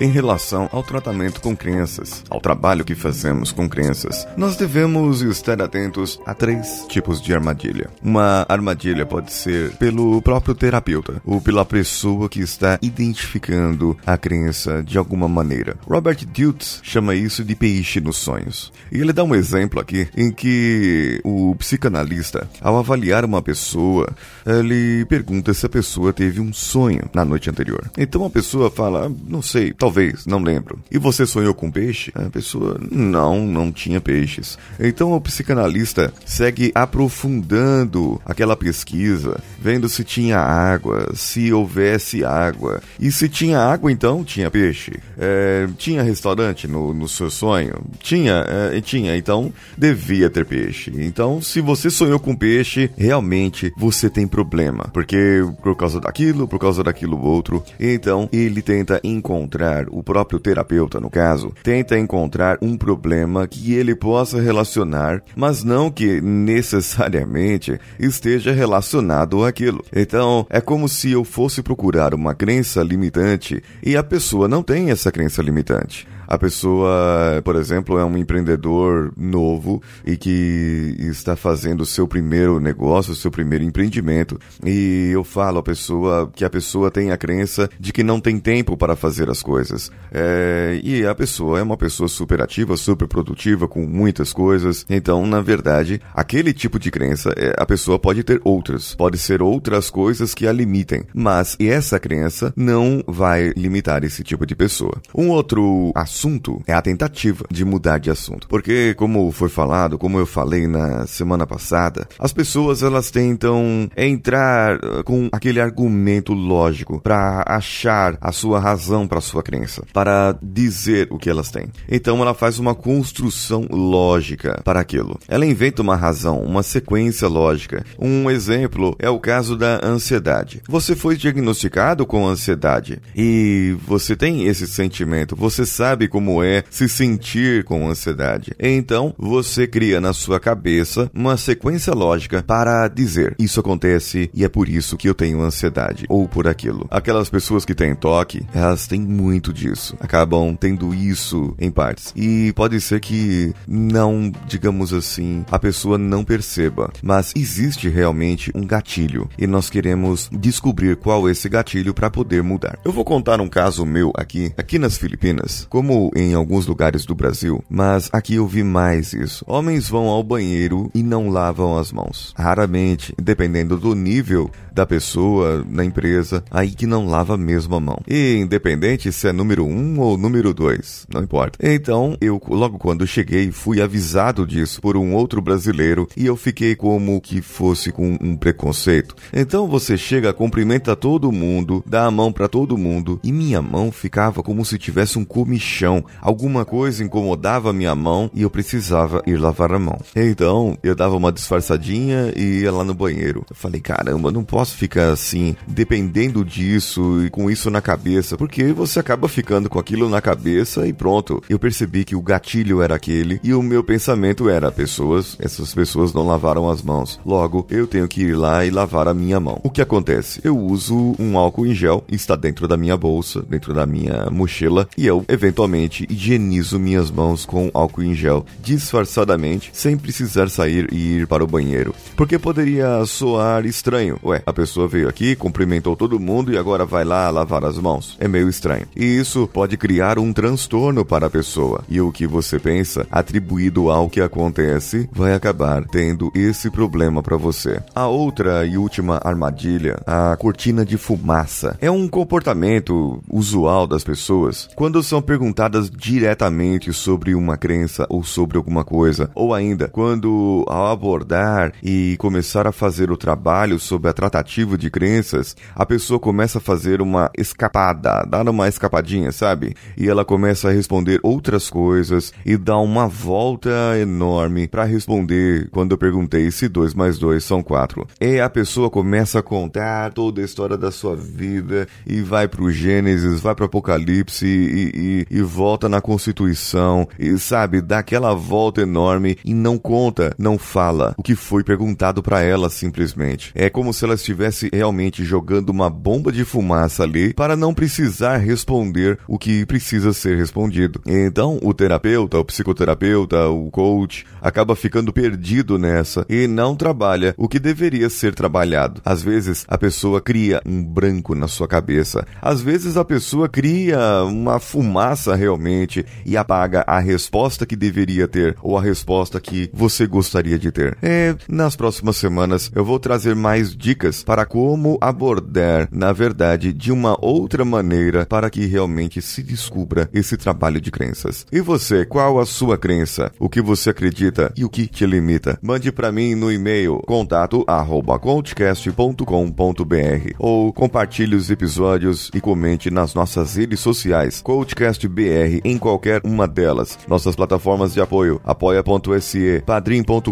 Em relação ao tratamento com crianças, ao trabalho que fazemos com crianças, nós devemos estar atentos a três tipos de armadilha. Uma armadilha pode ser pelo próprio terapeuta ou pela pessoa que está identificando a criança de alguma maneira. Robert Dutz chama isso de peixe nos sonhos. E ele dá um exemplo aqui em que o psicanalista, ao avaliar uma pessoa, ele pergunta se a pessoa teve um sonho na noite anterior. Então a pessoa fala, ah, não sei, Talvez, não lembro. E você sonhou com peixe? A pessoa, não, não tinha peixes. Então o psicanalista segue aprofundando aquela pesquisa, vendo se tinha água, se houvesse água. E se tinha água, então tinha peixe. É, tinha restaurante no, no seu sonho? Tinha, é, tinha, então devia ter peixe. Então, se você sonhou com peixe, realmente você tem problema. Porque por causa daquilo, por causa daquilo outro. Então, ele tenta encontrar o próprio terapeuta, no caso, tenta encontrar um problema que ele possa relacionar, mas não que necessariamente esteja relacionado àquilo. Então, é como se eu fosse procurar uma crença limitante e a pessoa não tem essa crença limitante. A pessoa, por exemplo, é um empreendedor novo e que está fazendo o seu primeiro negócio, o seu primeiro empreendimento. E eu falo à pessoa que a pessoa tem a crença de que não tem tempo para fazer as coisas. É, e a pessoa é uma pessoa super ativa, super produtiva, com muitas coisas. Então, na verdade, aquele tipo de crença, é, a pessoa pode ter outras. Pode ser outras coisas que a limitem. Mas essa crença não vai limitar esse tipo de pessoa. Um outro assunto assunto é a tentativa de mudar de assunto. Porque, como foi falado, como eu falei na semana passada, as pessoas elas tentam entrar uh, com aquele argumento lógico para achar a sua razão para sua crença, para dizer o que elas têm. Então ela faz uma construção lógica para aquilo. Ela inventa uma razão, uma sequência lógica. Um exemplo é o caso da ansiedade. Você foi diagnosticado com ansiedade e você tem esse sentimento, você sabe sabe como é se sentir com ansiedade. Então, você cria na sua cabeça uma sequência lógica para dizer: Isso acontece e é por isso que eu tenho ansiedade, ou por aquilo. Aquelas pessoas que têm toque, elas têm muito disso. Acabam tendo isso em partes. E pode ser que não, digamos assim, a pessoa não perceba, mas existe realmente um gatilho e nós queremos descobrir qual é esse gatilho para poder mudar. Eu vou contar um caso meu aqui, aqui nas Filipinas. Como como em alguns lugares do Brasil, mas aqui eu vi mais isso. Homens vão ao banheiro e não lavam as mãos. Raramente, dependendo do nível da pessoa na empresa, aí que não lava mesmo a mão. E independente se é número um ou número dois, não importa. Então, eu logo quando cheguei fui avisado disso por um outro brasileiro e eu fiquei como que fosse com um preconceito. Então você chega, cumprimenta todo mundo, dá a mão para todo mundo e minha mão ficava como se tivesse um comichão chão. Alguma coisa incomodava minha mão e eu precisava ir lavar a mão. Então, eu dava uma disfarçadinha e ia lá no banheiro. Eu falei, caramba, não posso ficar assim, dependendo disso e com isso na cabeça, porque você acaba ficando com aquilo na cabeça e pronto. Eu percebi que o gatilho era aquele e o meu pensamento era: pessoas, essas pessoas não lavaram as mãos. Logo, eu tenho que ir lá e lavar a minha mão. O que acontece? Eu uso um álcool em gel, está dentro da minha bolsa, dentro da minha mochila, e eu eventualmente higienizo minhas mãos com álcool em gel, disfarçadamente, sem precisar sair e ir para o banheiro. Porque poderia soar estranho. Ué, a pessoa veio aqui, cumprimentou todo mundo e agora vai lá lavar as mãos. É meio estranho. E isso pode criar um transtorno para a pessoa. E o que você pensa, atribuído ao que acontece, vai acabar tendo esse problema para você. A outra e última armadilha, a cortina de fumaça, é um comportamento usual das pessoas quando são perguntadas diretamente sobre uma crença ou sobre alguma coisa, ou ainda quando ao abordar e começar a fazer o trabalho sobre a tratativa de crenças, a pessoa começa a fazer uma escapada, dar uma escapadinha, sabe? E ela começa a responder outras coisas e dá uma volta enorme para responder quando eu perguntei se 2 mais 2 são 4. E a pessoa começa a contar toda a história da sua vida e vai pro Gênesis, vai pro Apocalipse e, e, e volta na Constituição e sabe, dá aquela volta enorme e não conta, não fala o que foi perguntado para ela simplesmente. É como se ela estivesse realmente jogando uma bomba de fumaça ali para não precisar responder o que precisa ser respondido. Então, o terapeuta, o psicoterapeuta, o coach acaba ficando perdido nessa e não trabalha o que deveria ser trabalhado. Às vezes, a pessoa cria um branco na sua cabeça. Às vezes, a pessoa cria uma fumaça realmente e apaga a resposta que deveria ter ou a resposta que você gostaria de ter. É, nas próximas semanas eu vou trazer mais dicas para como abordar, na verdade, de uma outra maneira para que realmente se descubra esse trabalho de crenças. E você, qual a sua crença? O que você acredita e o que te limita? Mande para mim no e-mail contato@coachcast.com.br ou compartilhe os episódios e comente nas nossas redes sociais CoachCastBR em qualquer uma delas. Nossas plataformas de apoio apoia.se, padrim.com.br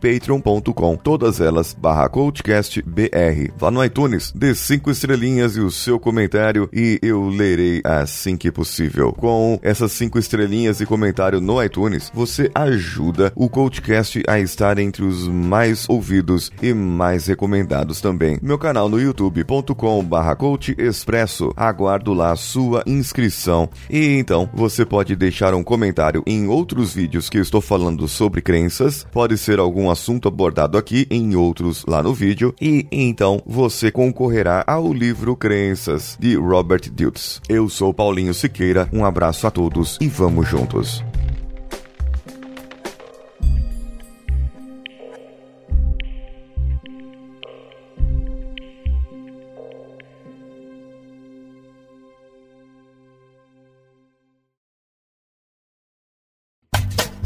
patreon.com, todas elas barra CoachCastBR. Vá no iTunes, dê cinco estrelinhas e o seu comentário e eu lerei assim que possível. Com essas cinco estrelinhas e comentário no iTunes, você ajuda o CoachCast a estar entre os mais ouvidos e mais recomendados também. Meu canal no youtube.com barra Expresso, aguardo lá sua inscrição. E então, você pode deixar um comentário em outros vídeos que estou falando sobre crenças, pode ser algum assunto abordado aqui em outros lá no vídeo, e então você concorrerá ao livro Crenças, de Robert Diltz. Eu sou Paulinho Siqueira, um abraço a todos e vamos juntos.